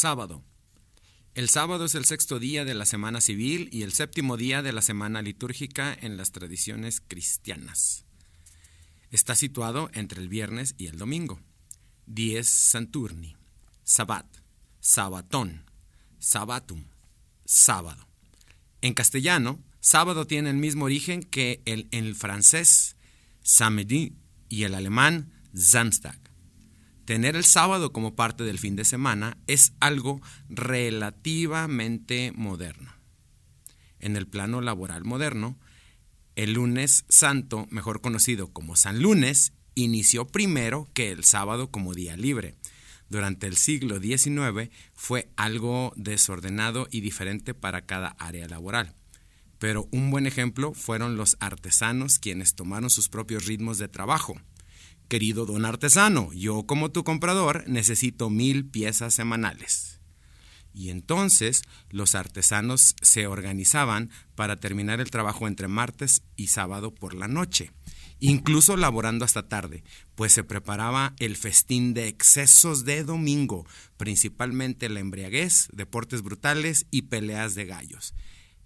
Sábado. El sábado es el sexto día de la semana civil y el séptimo día de la semana litúrgica en las tradiciones cristianas. Está situado entre el viernes y el domingo. Dies Santurni, Sabbat, Sabatón, Sabatum, sábado. En castellano, sábado tiene el mismo origen que el, en el francés, samedi, y el alemán, Samstag. Tener el sábado como parte del fin de semana es algo relativamente moderno. En el plano laboral moderno, el lunes santo, mejor conocido como San Lunes, inició primero que el sábado como día libre. Durante el siglo XIX fue algo desordenado y diferente para cada área laboral. Pero un buen ejemplo fueron los artesanos quienes tomaron sus propios ritmos de trabajo. Querido don artesano, yo como tu comprador necesito mil piezas semanales. Y entonces los artesanos se organizaban para terminar el trabajo entre martes y sábado por la noche, incluso laborando hasta tarde, pues se preparaba el festín de excesos de domingo, principalmente la embriaguez, deportes brutales y peleas de gallos.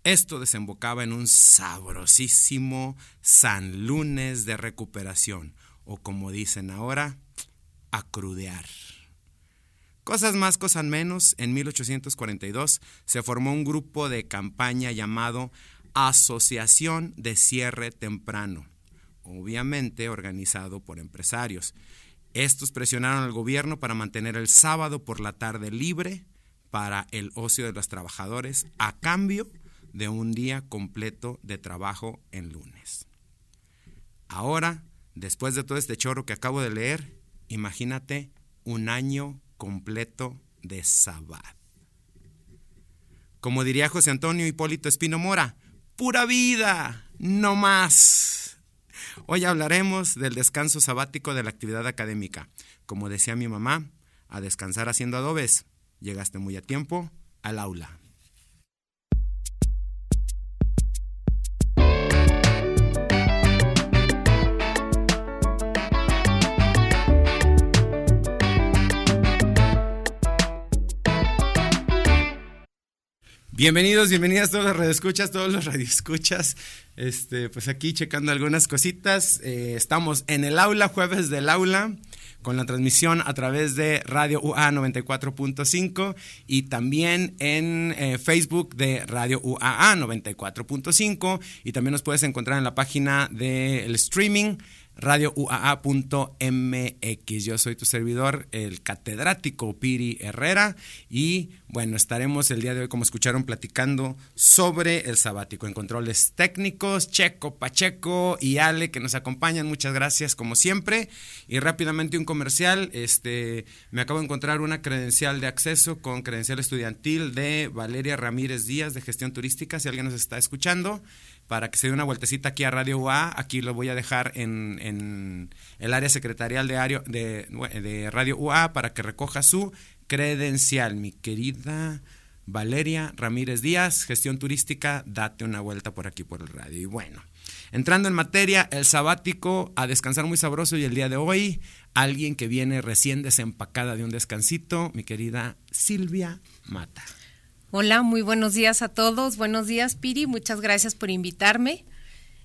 Esto desembocaba en un sabrosísimo San Lunes de recuperación, o como dicen ahora, acrudear. Cosas más, cosas menos, en 1842 se formó un grupo de campaña llamado Asociación de Cierre Temprano, obviamente organizado por empresarios. Estos presionaron al gobierno para mantener el sábado por la tarde libre para el ocio de los trabajadores a cambio de un día completo de trabajo en lunes. Ahora después de todo este chorro que acabo de leer, imagínate un año completo de sabbat. Como diría José Antonio Hipólito Espino Mora, pura vida, no más. Hoy hablaremos del descanso sabático de la actividad académica. Como decía mi mamá, a descansar haciendo adobes. Llegaste muy a tiempo al aula. Bienvenidos, bienvenidas todos los radioescuchas, todos los radioescuchas. Este, pues aquí checando algunas cositas. Eh, estamos en el aula, jueves del aula, con la transmisión a través de Radio UA 94.5 y también en eh, Facebook de Radio UAA 94.5 y también nos puedes encontrar en la página del streaming radiouaa.mx. Yo soy tu servidor, el catedrático Piri Herrera, y bueno, estaremos el día de hoy, como escucharon, platicando sobre el sabático en controles técnicos. Checo, Pacheco y Ale que nos acompañan, muchas gracias como siempre. Y rápidamente un comercial, este, me acabo de encontrar una credencial de acceso con credencial estudiantil de Valeria Ramírez Díaz de Gestión Turística, si alguien nos está escuchando para que se dé una vueltecita aquí a Radio UA. Aquí lo voy a dejar en, el área secretarial de, de, de Radio UA para que recoja su credencial. Mi querida Valeria Ramírez Díaz, gestión turística, date una vuelta por aquí por el radio. Y bueno, entrando en materia, el sabático a descansar muy sabroso y el día de hoy, alguien que viene recién desempacada de un descansito, mi querida Silvia Mata. Hola, muy buenos días a todos. Buenos días, Piri. Muchas gracias por invitarme.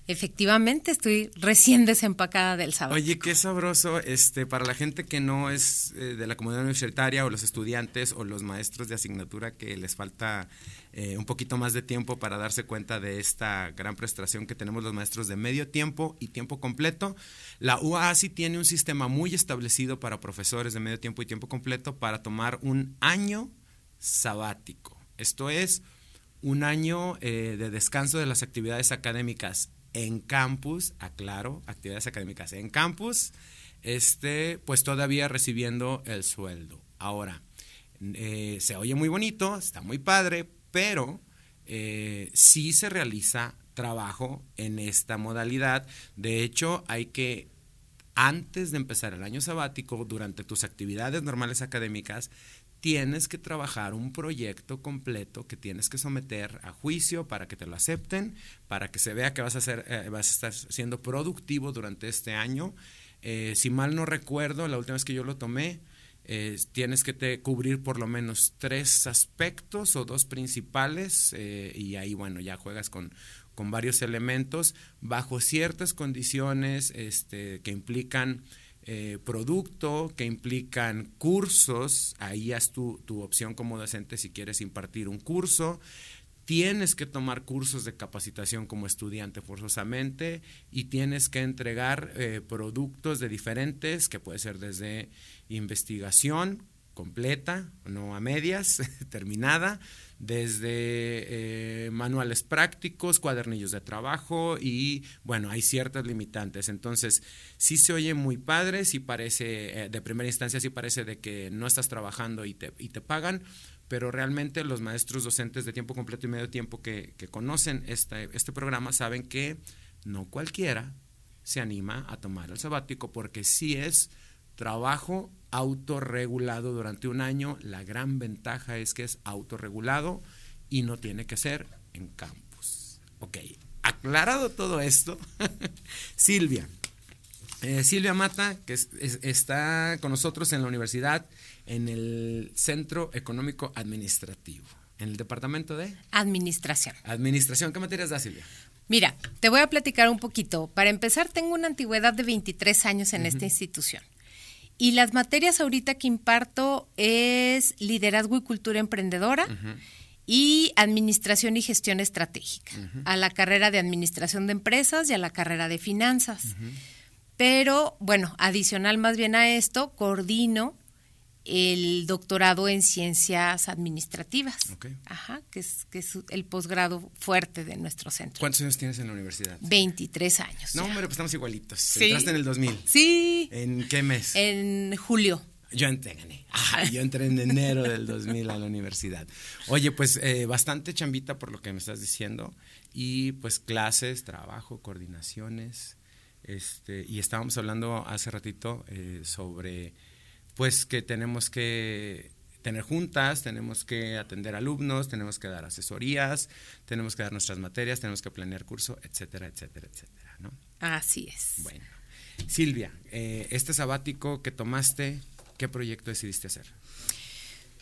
Efectivamente, estoy recién desempacada del sábado. Oye, qué sabroso, este, para la gente que no es eh, de la comunidad universitaria o los estudiantes o los maestros de asignatura que les falta eh, un poquito más de tiempo para darse cuenta de esta gran prestación que tenemos los maestros de medio tiempo y tiempo completo. La UASI tiene un sistema muy establecido para profesores de medio tiempo y tiempo completo para tomar un año sabático. Esto es un año eh, de descanso de las actividades académicas en campus, aclaro, actividades académicas en campus, este, pues todavía recibiendo el sueldo. Ahora, eh, se oye muy bonito, está muy padre, pero eh, sí se realiza trabajo en esta modalidad. De hecho, hay que, antes de empezar el año sabático, durante tus actividades normales académicas, tienes que trabajar un proyecto completo que tienes que someter a juicio para que te lo acepten, para que se vea que vas a, ser, eh, vas a estar siendo productivo durante este año. Eh, si mal no recuerdo, la última vez que yo lo tomé, tienes que te cubrir por lo menos tres aspectos o dos principales eh, y ahí, bueno, ya juegas con, con varios elementos bajo ciertas condiciones este, que implican eh, producto, que implican cursos, ahí es tu, tu opción como docente si quieres impartir un curso, tienes que tomar cursos de capacitación como estudiante forzosamente y tienes que entregar eh, productos de diferentes, que puede ser desde investigación completa, no a medias, terminada, desde eh, manuales prácticos, cuadernillos de trabajo y bueno, hay ciertas limitantes. Entonces, sí se oye muy padre, sí parece, eh, de primera instancia sí parece de que no estás trabajando y te, y te pagan, pero realmente los maestros docentes de tiempo completo y medio tiempo que, que conocen este, este programa saben que no cualquiera se anima a tomar el sabático porque sí es trabajo autorregulado durante un año. La gran ventaja es que es autorregulado y no tiene que ser en campus. Ok, aclarado todo esto, Silvia. Eh, Silvia Mata, que está con nosotros en la universidad, en el Centro Económico Administrativo, en el departamento de... Administración. Administración, ¿qué materias da Silvia? Mira, te voy a platicar un poquito. Para empezar, tengo una antigüedad de 23 años en esta institución. Y las materias ahorita que imparto es liderazgo y cultura emprendedora y administración y gestión estratégica, a la carrera de administración de empresas y a la carrera de finanzas. Pero bueno, adicional más bien a esto, coordino el doctorado en ciencias administrativas. Ajá, que es, que es el posgrado fuerte de nuestro centro. ¿Cuántos años tienes en la universidad? 23 años. No, hombre, pues estamos igualitos. Sí. Entraste en el 2000. Sí. ¿En qué mes? En julio. Yo entré, yo entré en enero del 2000 a la universidad. Oye, pues eh, bastante chambita por lo que me estás diciendo. Y pues clases, trabajo, coordinaciones. Este, y estábamos hablando hace ratito eh, sobre pues que tenemos que tener juntas, tenemos que atender alumnos, tenemos que dar asesorías, tenemos que dar nuestras materias, tenemos que planear curso, etcétera, etcétera, etcétera, ¿no? Así es. Bueno, Silvia, eh, este sabático que tomaste, ¿qué proyecto decidiste hacer?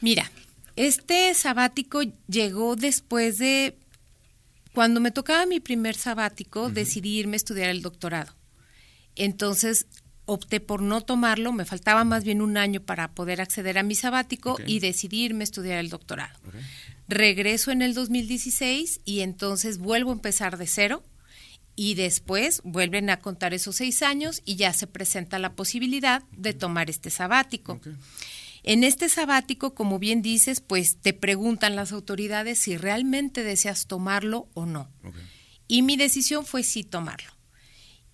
Mira, este sabático llegó después de, cuando me tocaba mi primer sabático, decidí irme a estudiar el doctorado. Entonces, opté por no tomarlo, me faltaba más bien un año para poder acceder a mi sabático y decidirme estudiar el doctorado. Regreso en el 2016 y entonces vuelvo a empezar de cero y después vuelven a contar esos seis años y ya se presenta la posibilidad de tomar este sabático. En este sabático, como bien dices, pues te preguntan las autoridades si realmente deseas tomarlo o no. Y mi decisión fue sí tomarlo.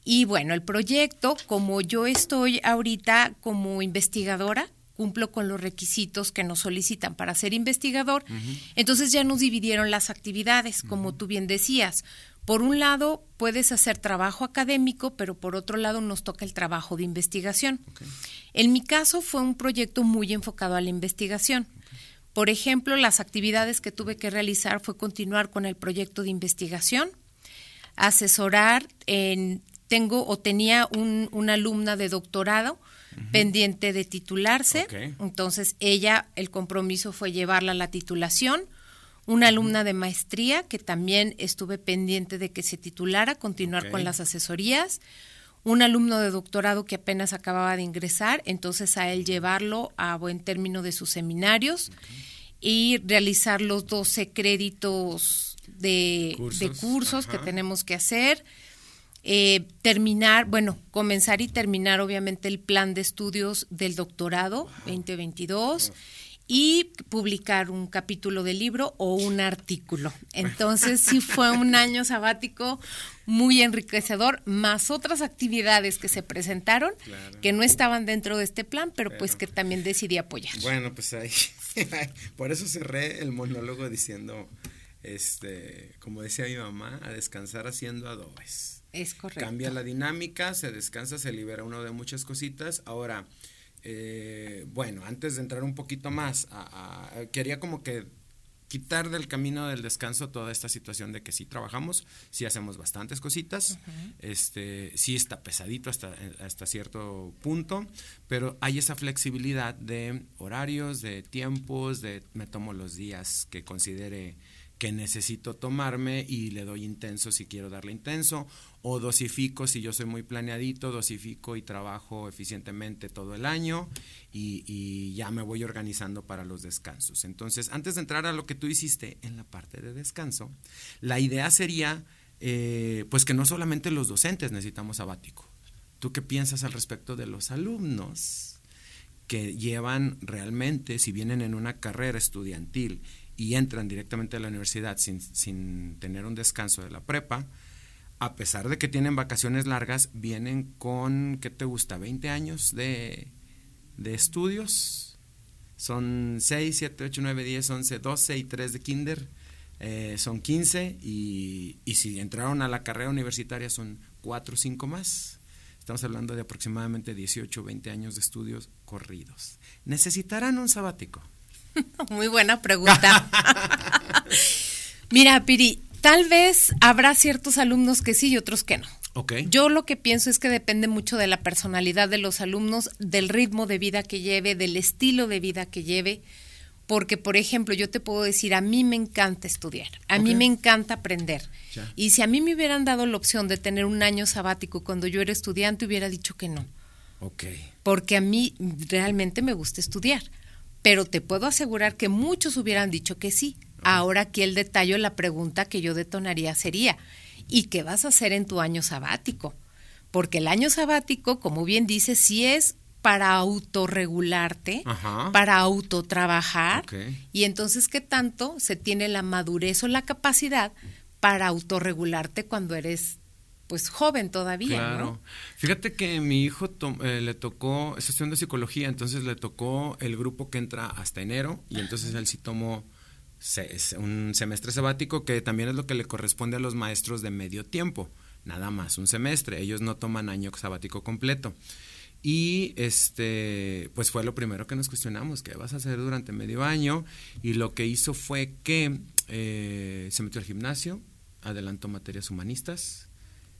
Y bueno, el proyecto, como yo estoy ahorita como investigadora, cumplo con los requisitos que nos solicitan para ser investigador, entonces ya nos dividieron las actividades, como tú bien decías. Por un lado, puedes hacer trabajo académico, pero por otro lado nos toca el trabajo de investigación. En mi caso fue un proyecto muy enfocado a la investigación. Por ejemplo, las actividades que tuve que realizar fue continuar con el proyecto de investigación, asesorar en tengo o tenía un, una alumna de doctorado pendiente de titularse, entonces ella, el compromiso fue llevarla a la titulación, una alumna de maestría que también estuve pendiente de que se titulara, continuar con las asesorías, un alumno de doctorado que apenas acababa de ingresar, entonces a él llevarlo a buen término de sus seminarios y realizar los 12 créditos de cursos, de cursos. que tenemos que hacer eh, terminar, bueno, comenzar y terminar obviamente el plan de estudios del doctorado 2022 y publicar un capítulo de libro o un artículo. Entonces sí fue un año sabático muy enriquecedor, más otras actividades que se presentaron que no estaban dentro de este plan, pero, pues que también decidí apoyar. Bueno, pues ahí, por eso cerré el monólogo diciendo, este, como decía mi mamá, a descansar haciendo adobes. Es correcto. Cambia la dinámica, se descansa, se libera uno de muchas cositas. Ahora, eh, bueno, antes de entrar un poquito más, quería como que quitar del camino del descanso toda esta situación de que sí trabajamos, sí hacemos bastantes cositas, este, sí está pesadito hasta, hasta cierto punto, pero hay esa flexibilidad de horarios, de tiempos, de me tomo los días que considere que necesito tomarme y le doy intenso si quiero darle intenso o dosifico si yo soy muy planeadito, dosifico y trabajo eficientemente todo el año y, ya me voy organizando para los descansos. Entonces, antes de entrar a lo que tú hiciste en la parte de descanso, la idea sería eh, pues que no solamente los docentes necesitamos sabático. ¿Tú qué piensas al respecto de los alumnos que llevan realmente, si vienen en una carrera estudiantil y entran directamente a la universidad sin, sin tener un descanso de la prepa, a pesar de que tienen vacaciones largas, vienen con, ¿qué te gusta? 20 años de, de estudios. Son 6, 7, 8, 9, 10, 11, 12 y 3 de kinder. Eh, son 15 y, y, si entraron a la carrera universitaria son 4 o 5 más. Estamos hablando de aproximadamente 18 o 20 años de estudios corridos. ¿Necesitarán un sabático? Muy buena pregunta. Mira, Piri, tal vez habrá ciertos alumnos que sí y otros que no. Okay. Yo lo que pienso es que depende mucho de la personalidad de los alumnos, del ritmo de vida que lleve, del estilo de vida que lleve. Porque, por ejemplo, yo te puedo decir, a mí me encanta estudiar, a mí me encanta aprender. Y si a mí me hubieran dado la opción de tener un año sabático cuando yo era estudiante, hubiera dicho que no. Okay. Porque a mí realmente me gusta estudiar pero te puedo asegurar que muchos hubieran dicho que sí. Ahora aquí el detalle, la pregunta que yo detonaría sería, ¿y qué vas a hacer en tu año sabático? Porque el año sabático, como bien dices, sí es para autorregularte, para autotrabajar, y entonces, ¿qué tanto se tiene la madurez o la capacidad para autorregularte cuando eres pues joven todavía. Claro. Fíjate que mi hijo eh, le tocó, es de psicología, entonces le tocó el grupo que entra hasta enero y entonces él sí tomó un semestre sabático que también es lo que le corresponde a los maestros de medio tiempo, nada más, un semestre, ellos no toman año sabático completo. Y este, pues fue lo primero que nos cuestionamos, ¿qué vas a hacer durante medio año? Y lo que hizo fue que eh, se metió al gimnasio, adelantó materias humanistas,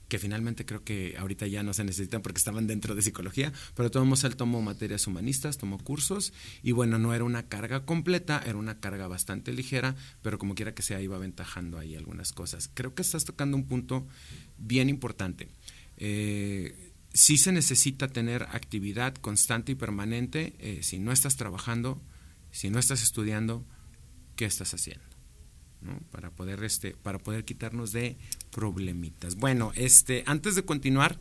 que finalmente creo que ahorita ya no se necesitan porque estaban dentro de psicología, pero tomamos él tomó materias humanistas, tomó cursos y bueno, no era una carga completa, era una carga bastante ligera, pero como quiera que sea iba aventajando ahí algunas cosas. Creo que estás tocando un punto bien importante. Eh, sí se necesita tener actividad constante y permanente. Eh, si no estás trabajando, si no estás estudiando, ¿qué estás haciendo? Para poder, este, para poder quitarnos de problemitas. Bueno, este, antes de continuar,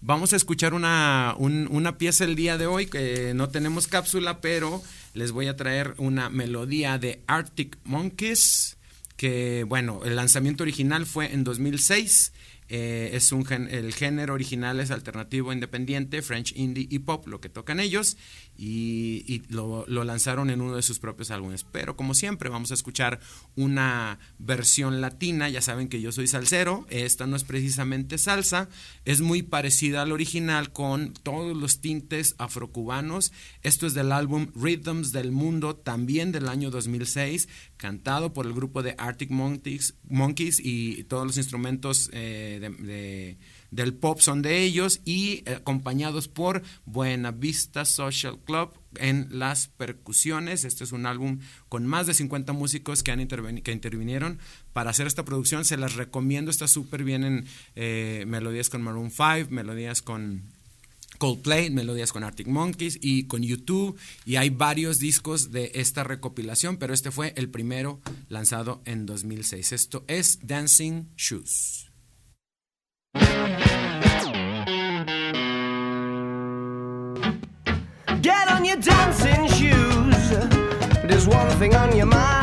vamos a escuchar una, una pieza el día de hoy, que no tenemos cápsula, pero les voy a traer una melodía de Arctic Monkeys, que bueno, el lanzamiento original fue en 2006 eh, es un el género original es alternativo independiente, French indie y pop, lo que tocan ellos, y, lo, lanzaron en uno de sus propios álbumes. Pero como siempre, vamos a escuchar una versión latina. Ya saben que yo soy salsero, esta no es precisamente salsa, es muy parecida al original con todos los tintes afrocubanos. Esto es del álbum Rhythms del Mundo, también del año 2006, cantado por el grupo de Arctic Monkeys, Monkeys y todos los instrumentos. Eh, del pop son de ellos y eh, acompañados por Buena Vista Social Club en las percusiones. Este es un álbum con más de 50 músicos que, han que intervinieron para hacer esta producción. Se las recomiendo, está súper bien en eh, melodías con Maroon 5, melodías con Coldplay, melodías con Arctic Monkeys y con YouTube y hay varios discos de esta recopilación, pero este fue el primero lanzado en 2006. Esto es Dancing Shoes. Get on your dancing shoes. There's one thing on your mind.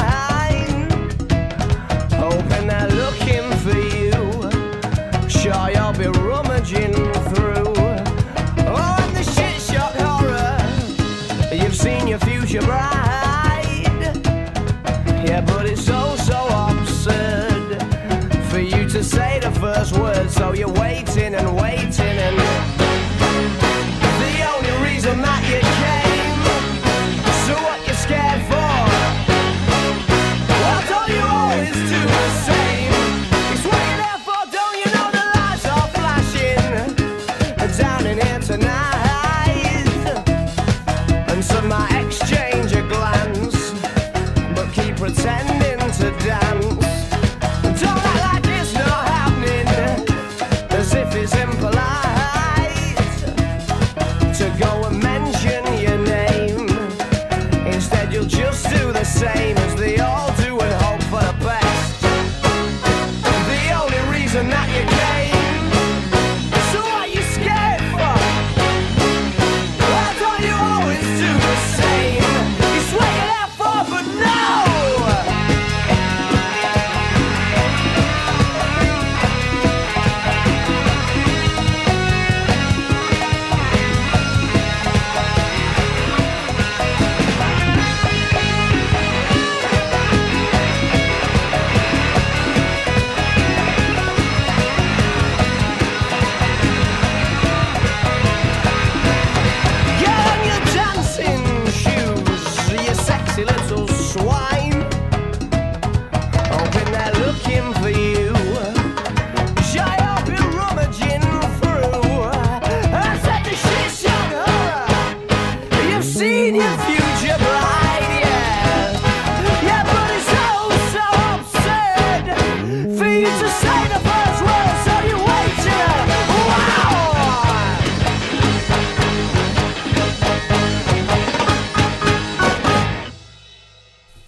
So you wait.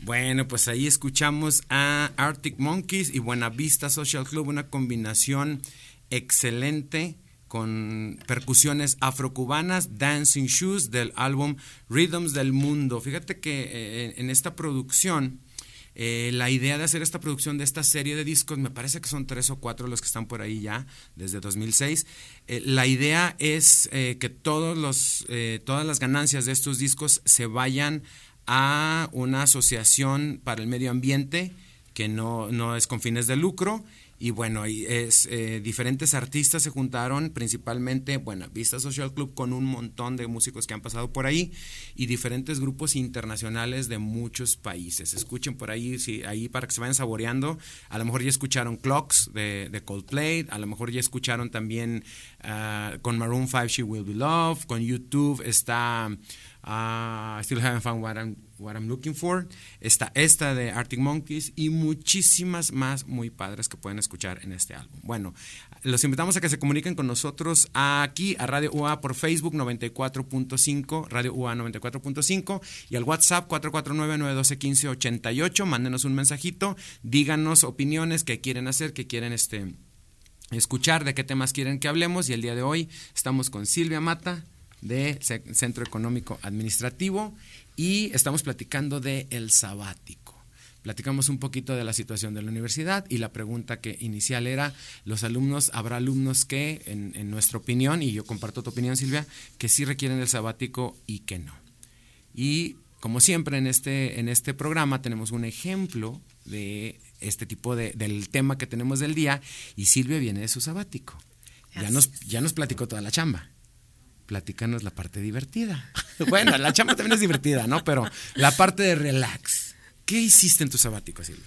Bueno, pues ahí escuchamos a Arctic Monkeys y Buenavista Social Club, una combinación excelente con percusiones afrocubanas, Dancing Shoes del álbum Rhythms del Mundo. Fíjate que eh, en esta producción, eh, la idea de hacer esta producción de esta serie de discos, me parece que son tres o cuatro los que están por ahí ya, desde 2006. eh, la idea es eh, que todos los, todas las ganancias de estos discos se vayan a una asociación para el medio ambiente que no, no es con fines de lucro. Y bueno, es, eh, diferentes artistas se juntaron, principalmente Buenavista Social Club, con un montón de músicos que han pasado por ahí y diferentes grupos internacionales de muchos países. Escuchen por ahí, sí, ahí para que se vayan saboreando. A lo mejor ya escucharon Clocks de, de Coldplay, a lo mejor ya escucharon también ah, con Maroon 5 She Will Be Loved, con YouTube está ah, I Still Haven't Found What I'm, What I'm Looking For, está esta de Arctic Monkeys y muchísimas más muy padres que pueden escuchar en este álbum. Bueno, los invitamos a que se comuniquen con nosotros aquí a Radio UA por Facebook 94.5, Radio UA 94.5 y al WhatsApp 449-912-1588. Mándenos un mensajito, díganos opiniones que quieren hacer, que quieren este, escuchar, de qué temas quieren que hablemos. Y el día de hoy estamos con Silvia Mata de Ce- Centro Económico Administrativo y estamos platicando de el sabático. Platicamos un poquito de la situación de la universidad y la pregunta que inicial era, los alumnos, habrá alumnos que, en, en nuestra opinión, y yo comparto tu opinión Silvia, que sí requieren el sabático y que no. Y como siempre en este, en este programa tenemos un ejemplo de este tipo de, del tema que tenemos del día y Silvia viene de su sabático. Ya nos, ya nos platicó toda la chamba. Platícanos la parte divertida. Bueno, la chamba también es divertida, ¿no? Pero la parte de relax. ¿Qué hiciste en tu sabático, Silvia?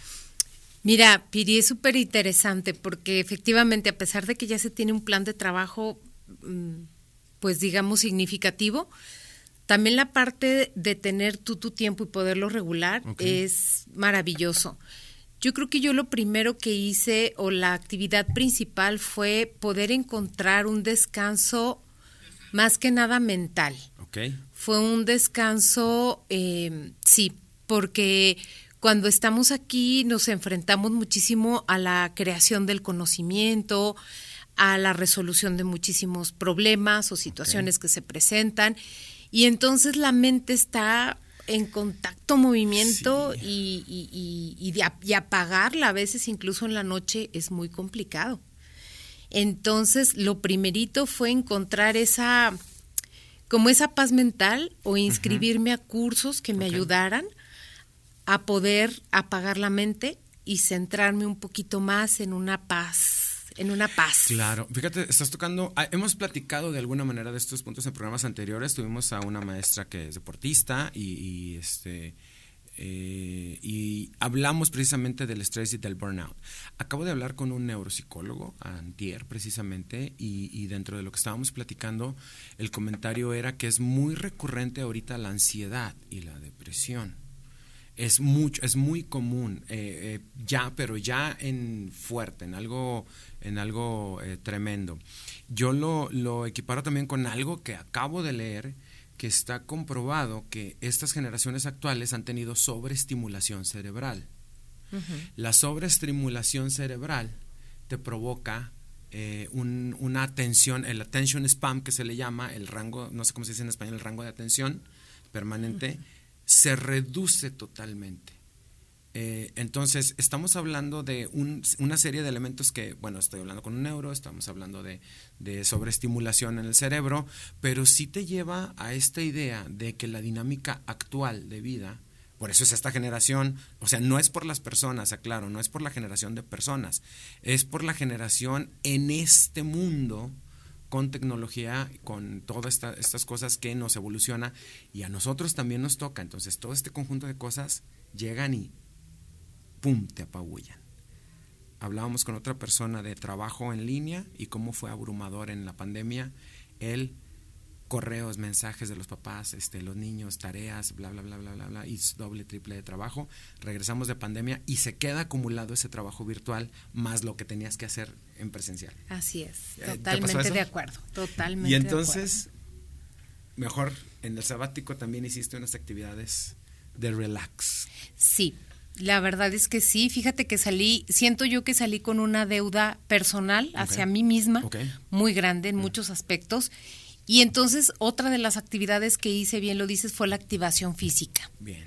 Mira, Piri, es súper interesante porque efectivamente, a pesar de que ya se tiene un plan de trabajo, mm, pues digamos, significativo, también la parte de tener tú tu tiempo y poderlo regular es maravilloso. Yo creo que yo lo primero que hice o la actividad principal fue poder encontrar un descanso más que nada mental. Fue un descanso, eh, sí, porque cuando estamos aquí nos enfrentamos muchísimo a la creación del conocimiento, a la resolución de muchísimos problemas o situaciones que se presentan, y entonces la mente está en contacto, movimiento y, y- y- y de ap- y apagarla a veces incluso en la noche es muy complicado. Entonces, lo primerito fue encontrar esa, como esa paz mental o inscribirme a cursos que me ayudaran a poder apagar la mente y centrarme un poquito más en una paz, en una paz. Claro, fíjate, estás tocando, ah, hemos platicado de alguna manera de estos puntos en programas anteriores, tuvimos a una maestra que es deportista y, y, este eh, y hablamos precisamente del estrés y del burnout. Acabo de hablar con un neuropsicólogo, antier precisamente, y, dentro de lo que estábamos platicando, el comentario era que es muy recurrente ahorita la ansiedad y la depresión. es mucho, es muy común, eh, eh, ya, pero ya en fuerte, en algo, en algo tremendo. Yo lo, lo equiparo también con algo que acabo de leer, que está comprobado que estas generaciones actuales han tenido sobreestimulación cerebral. La sobreestimulación cerebral te provoca eh, un- una atención, el attention spam que se le llama, el rango, no sé cómo se dice en español, el rango de atención permanente, se reduce totalmente. Eh, entonces, estamos hablando de un- una serie de elementos que, bueno, estoy hablando con un neuro, estamos hablando de, de sobreestimulación en el cerebro, pero sí te lleva a esta idea de que la dinámica actual de vida, por eso es esta generación, o sea, no es por las personas, aclaro, no es por la generación de personas, es por la generación en este mundo con tecnología, con todas esta- estas cosas que nos evoluciona y a nosotros también nos toca. Entonces, todo este conjunto de cosas llegan y ¡pum! te apabullan. Hablábamos con otra persona de trabajo en línea y cómo fue abrumador en la pandemia el correos, mensajes de los papás, este, los niños, tareas, bla, bla, bla, bla, bla, bla, y doble, triple de trabajo. Regresamos de pandemia y se queda acumulado ese trabajo virtual más lo que tenías que hacer en presencial. Así es, ¿te pasó totalmente de acuerdo, totalmente Y de entonces, mejor en el sabático también hiciste unas actividades de relax. Sí, la verdad es que sí. Fíjate que salí, siento yo que salí con una deuda personal hacia mí misma, muy grande en muchos aspectos. Y entonces otra de las actividades que hice, bien lo dices, fue la activación física. Bien.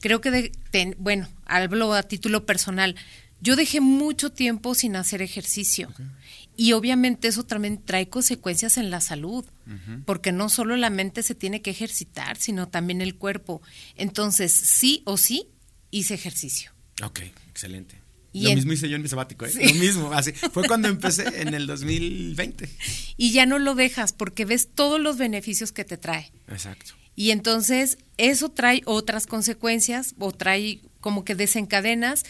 Creo que, de- ten- bueno, hablo a título personal, yo dejé mucho tiempo sin hacer ejercicio. Y obviamente eso también trae consecuencias en la salud, porque no solo la mente se tiene que ejercitar, sino también el cuerpo. Entonces, sí o sí, hice ejercicio. Ok, excelente. Y Lo en- mismo hice yo en mi sabático, ¿eh? Sí. Lo mismo, así. Fue cuando empecé en el 2020. Y ya no lo dejas porque ves todos los beneficios que te trae. Exacto. Y entonces eso trae otras consecuencias o trae como que desencadenas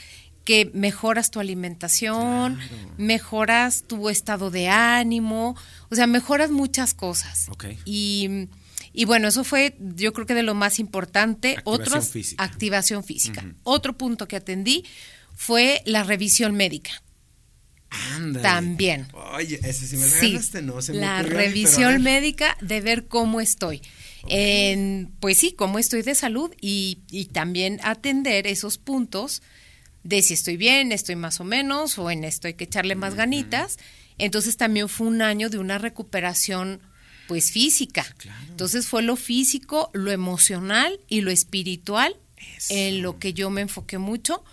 que mejoras tu alimentación, Claro. mejoras tu estado de ánimo, o sea, mejoras muchas cosas. Ok. Y, y bueno, eso fue yo creo que de lo más importante. Activación Otros, física. activación física. Otro punto que atendí fue la revisión médica. Ándale. También. Oye, ese sí me Sí, regalaste, ¿no? Se me la ocurrió revisión médica de ver cómo estoy. En, pues sí, cómo estoy de salud y, y también atender esos puntos de si estoy bien, estoy más o menos, o en esto hay que echarle más ganitas. Entonces también fue un año de una recuperación pues física. Claro. Entonces fue lo físico, lo emocional y lo espiritual Eso. en lo que yo me enfoqué mucho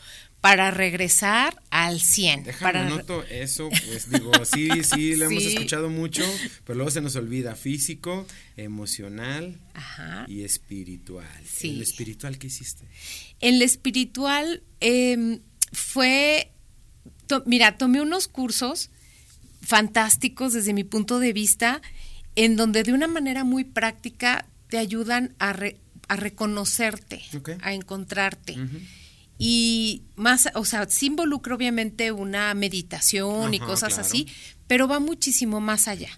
para regresar al 100. Déjame para eso, pues digo, sí, sí, lo hemos escuchado mucho, pero luego se nos olvida físico, emocional Ajá. y espiritual. Sí. ¿El espiritual qué hiciste? En lo espiritual eh, fue, to- mira, tomé unos cursos fantásticos desde mi punto de vista, en donde de una manera muy práctica te ayudan a, re- a reconocerte, a encontrarte. Y más, o sea, sí involucra obviamente una meditación y cosas claro. así, pero va muchísimo más allá.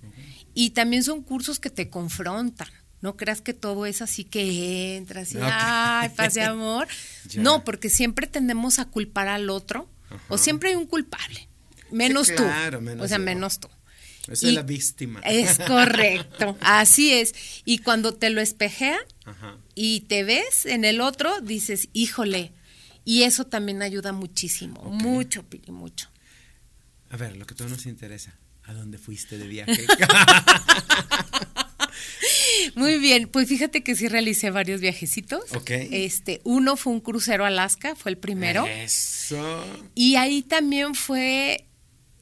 Y también son cursos que te confrontan. No creas que todo es así que entras y, ay, paz de amor. No, porque siempre tendemos a culpar al otro, o siempre hay un culpable, menos claro, tú. menos o sea, yo. menos tú. Soy Y- la víctima. Es correcto, así es. Y cuando te lo espejea Ajá. y te ves en el otro, dices, híjole. Y eso también ayuda muchísimo, mucho, Pili, mucho. A ver, lo que todo nos interesa. ¿A dónde fuiste de viaje? Muy bien, pues fíjate que sí realicé varios viajecitos. Ok. Este, uno fue un crucero a Alaska, fue el primero. Eso. Y ahí también fue,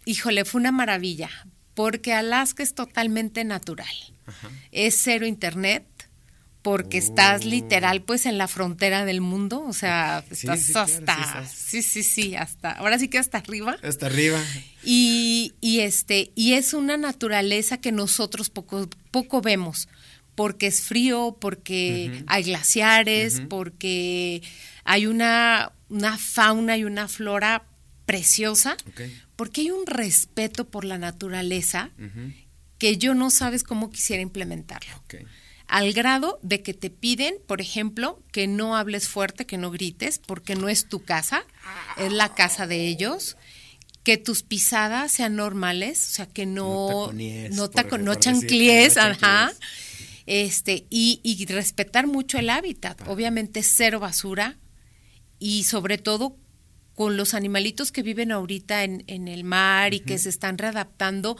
híjole, fue una maravilla, porque Alaska es totalmente natural. Ajá. Es cero internet, porque estás Oh. literal pues en la frontera del mundo, o sea, estás sí, claro, sí hasta, sí, sí, sí, hasta, ahora sí que hasta arriba. Hasta arriba. Y, y este, y es una naturaleza que nosotros poco, poco vemos, porque es frío, porque hay glaciares, porque hay una, una fauna y una flora preciosa, porque hay un respeto por la naturaleza que yo no sabes cómo quisiera implementarlo. Al grado de que te piden, por ejemplo, que no hables fuerte, que no grites, porque no es tu casa, es la casa de ellos, que tus pisadas sean normales, o sea, que no no, por- taco- no por chanclies, ajá. Este, y, y respetar mucho el hábitat, obviamente cero basura y sobre todo con los animalitos que viven ahorita en, en el mar y que se están readaptando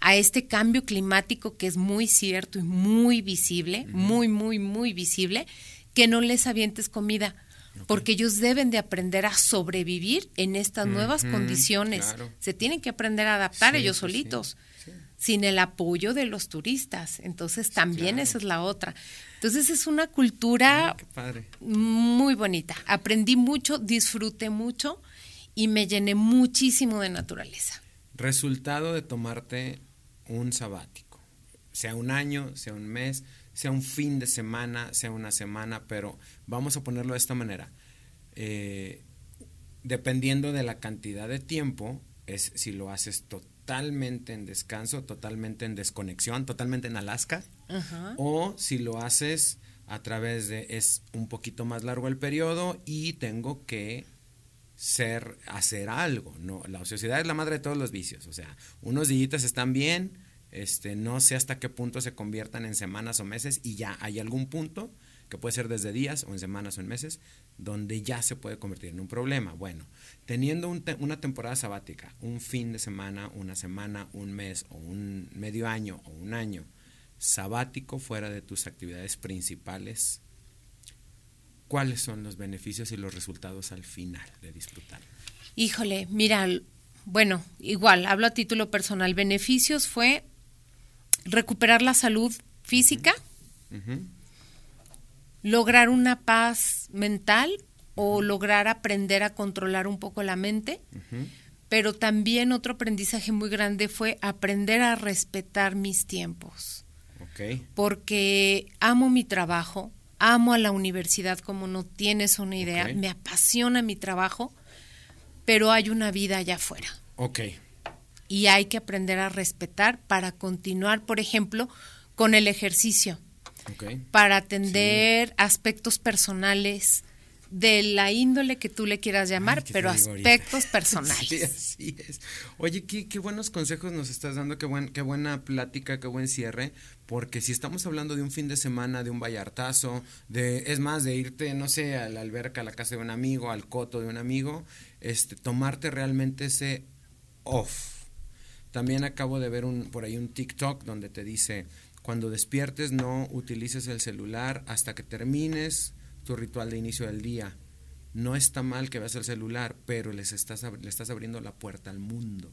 a este cambio climático que es muy cierto y muy visible, muy, muy, muy visible, que no les avientes comida, porque ellos deben de aprender a sobrevivir en estas nuevas condiciones. claro. Se tienen que aprender a adaptar Sí, ellos solitos, sí. Sin el apoyo de los turistas. Entonces también claro. esa es la otra. Entonces es una cultura muy bonita. Aprendí mucho, disfruté mucho y me llené muchísimo de naturaleza. Resultado de tomarte un sabático, sea un año, sea un mes, sea un fin de semana, sea una semana, pero vamos a ponerlo de esta manera. Eh, dependiendo de la cantidad de tiempo, es si lo haces totalmente en descanso, totalmente en desconexión, totalmente en Alaska, Ajá. o si lo haces a través de es un poquito más largo el periodo y tengo que ser hacer algo no la ociosidad es la madre de todos los vicios o sea unos días están bien este no sé hasta qué punto se conviertan en semanas o meses y ya hay algún punto que puede ser desde días o en semanas o en meses donde ya se puede convertir en un problema bueno teniendo un te- una temporada sabática un fin de semana una semana un mes o un medio año o un año sabático fuera de tus actividades principales, ¿cuáles son los beneficios y los resultados al final de disfrutar? Híjole, mira, bueno, igual, hablo a título personal. Beneficios fue recuperar la salud física, lograr una paz mental o lograr aprender a controlar un poco la mente. Pero también otro aprendizaje muy grande fue aprender a respetar mis tiempos. Porque amo mi trabajo, amo a la universidad como no tienes una idea, me apasiona mi trabajo, pero hay una vida allá afuera. Ok, y hay que aprender a respetar para continuar, por ejemplo, con el ejercicio, para atender aspectos personales de la índole que tú le quieras llamar, Ay, ¿qué te pero ahorita? aspectos personales. Sí, así es. Oye, qué, qué buenos consejos nos estás dando, qué, buen, qué buena plática, qué buen cierre, porque si estamos hablando de un fin de semana, de un vallartazo, de, es más, de irte, no sé, a la alberca, a la casa de un amigo, al coto de un amigo, este, tomarte realmente ese off. También acabo de ver un, por ahí un TikTok donde te dice, cuando despiertes no utilices el celular hasta que termines tu ritual de inicio del día. No está mal que veas el celular, pero les estás, le estás abriendo la puerta al mundo.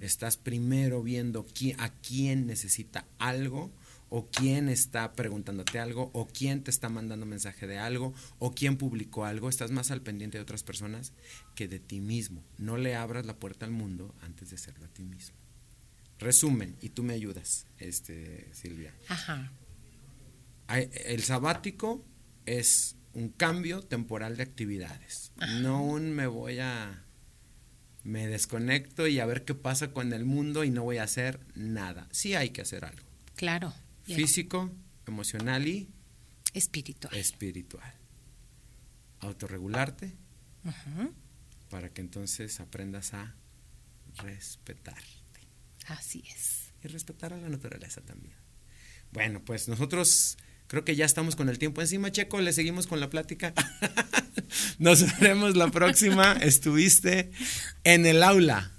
Estás primero viendo qui- a quién necesita algo o quién está preguntándote algo o quién te está mandando mensaje de algo o quién publicó algo. Estás más al pendiente de otras personas que de ti mismo. No le abras la puerta al mundo antes de hacerlo a ti mismo. Resumen, y tú me ayudas, este, Silvia. Ajá. El sabático es un cambio temporal de actividades. No un me voy a. Me desconecto y a ver qué pasa con el mundo y no voy a hacer nada. Sí hay que hacer algo. Claro. Físico, emocional y Espiritual. espiritual. Autorregularte Ujú. para que entonces aprendas a respetarte. Así es. y respetar a la naturaleza también. Bueno, pues nosotros creo que ya estamos con el tiempo encima, Checo, le seguimos con la plática. Nos veremos la próxima. Estuviste en el aula